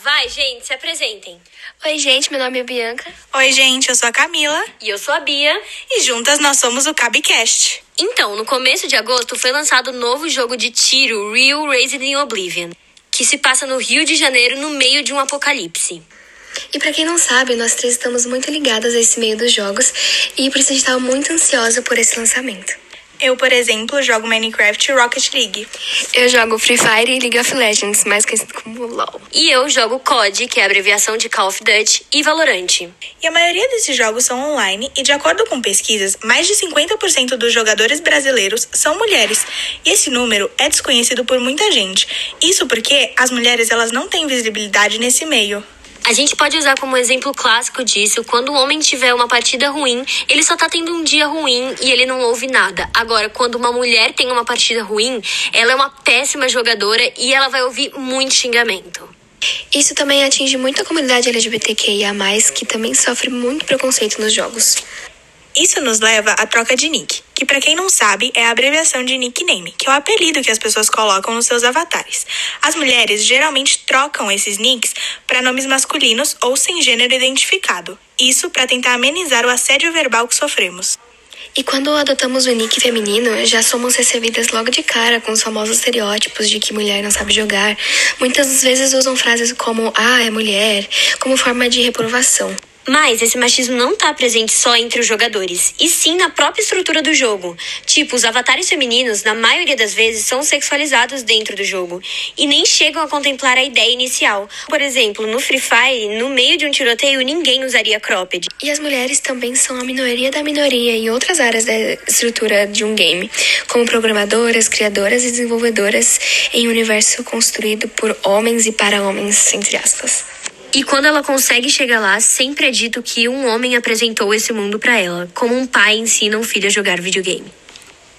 Vai, gente, se apresentem. Oi, gente, meu nome é Bianca. Oi, gente, eu sou a Camila. E eu sou a Bia. E juntas nós somos o Cabcast. Então, no começo de agosto foi lançado o novo jogo de tiro, Real Raised in Oblivion, que se passa no Rio de Janeiro no meio de um apocalipse. E pra quem não sabe, nós três estamos muito ligadas a esse meio dos jogos e por isso a gente tava muito ansiosa por esse lançamento. Eu, por exemplo, jogo Minecraft e Rocket League. Eu jogo Free Fire e League of Legends, mais conhecido como LoL. E eu jogo COD, que é a abreviação de Call of Duty, e Valorant. E a maioria desses jogos são online e, de acordo com pesquisas, mais de 50% dos jogadores brasileiros são mulheres. E esse número é desconhecido por muita gente. Isso porque as mulheres elas não têm visibilidade nesse meio. A gente pode usar como exemplo clássico disso quando o homem tiver uma partida ruim, ele só tá tendo um dia ruim e ele não ouve nada. Agora, quando uma mulher tem uma partida ruim, ela é uma péssima jogadora e ela vai ouvir muito xingamento. Isso também atinge muito a comunidade LGBTQIA, que também sofre muito preconceito nos jogos. Isso nos leva à troca de nick, que para quem não sabe é a abreviação de nickname, que é o apelido que as pessoas colocam nos seus avatares. As mulheres geralmente trocam esses nicks para nomes masculinos ou sem gênero identificado. Isso para tentar amenizar o assédio verbal que sofremos. E quando adotamos o nick feminino, já somos recebidas logo de cara com os famosos estereótipos de que mulher não sabe jogar. Muitas vezes usam frases como ah, é mulher, como forma de reprovação. Mas esse machismo não está presente só entre os jogadores, e sim na própria estrutura do jogo. Tipo, os avatares femininos, na maioria das vezes, são sexualizados dentro do jogo e nem chegam a contemplar a ideia inicial. Por exemplo, no Free Fire, no meio de um tiroteio, ninguém usaria cropped. E as mulheres também são a minoria da minoria em outras áreas da estrutura de um game, como programadoras, criadoras e desenvolvedoras em um universo construído por homens e para homens, entre aspas. E quando ela consegue chegar lá, sempre é dito que um homem apresentou esse mundo para ela, como um pai ensina um filho a jogar videogame.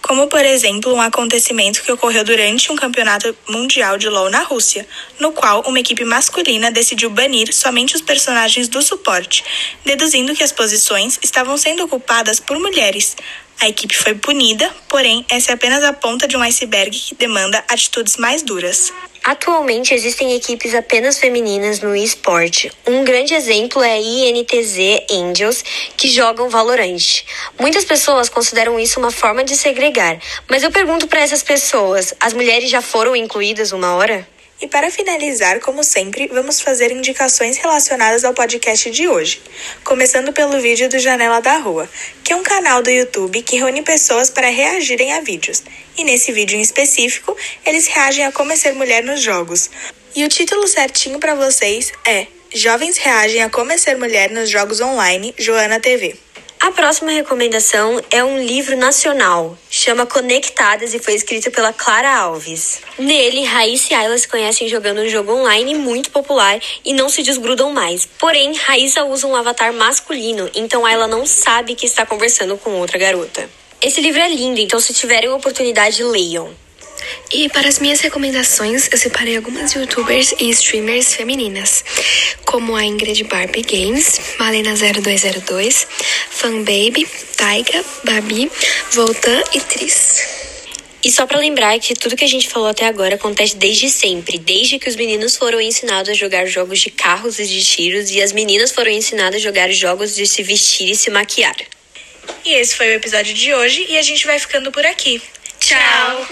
Como, por exemplo, um acontecimento que ocorreu durante um campeonato mundial de LoL na Rússia, no qual uma equipe masculina decidiu banir somente os personagens do suporte, deduzindo que as posições estavam sendo ocupadas por mulheres. A equipe foi punida, porém, essa é apenas a ponta de um iceberg que demanda atitudes mais duras. Atualmente existem equipes apenas femininas no esporte. Um grande exemplo é a INTZ Angels, que jogam Valorant. Muitas pessoas consideram isso uma forma de segregar, mas eu pergunto para essas pessoas: as mulheres já foram incluídas uma hora? E para finalizar, como sempre, vamos fazer indicações relacionadas ao podcast de hoje. Começando pelo vídeo do Janela da Rua, que é um canal do YouTube que reúne pessoas para reagirem a vídeos. E nesse vídeo em específico, eles reagem a como é ser mulher nos jogos. E o título certinho para vocês é Jovens reagem a como é ser mulher nos jogos online, Joana TV. A próxima recomendação é um livro nacional, chama Conectadas e foi escrito pela Clara Alves. Nele, Raíssa e Ayla se conhecem jogando um jogo online muito popular e não se desgrudam mais. Porém, Raíssa usa um avatar masculino, então Ayla não sabe que está conversando com outra garota. Esse livro é lindo, então se tiverem oportunidade, leiam. E para as minhas recomendações, eu separei algumas youtubers e streamers femininas, como a Ingrid Barbie Games, Malena0202, Fanbaby, Taiga, Babi, Voltan e Tris. E só para lembrar que tudo que a gente falou até agora acontece desde sempre, desde que os meninos foram ensinados a jogar jogos de carros e de tiros e as meninas foram ensinadas a jogar jogos de se vestir e se maquiar. E esse foi o episódio de hoje e a gente vai ficando por aqui. Tchau.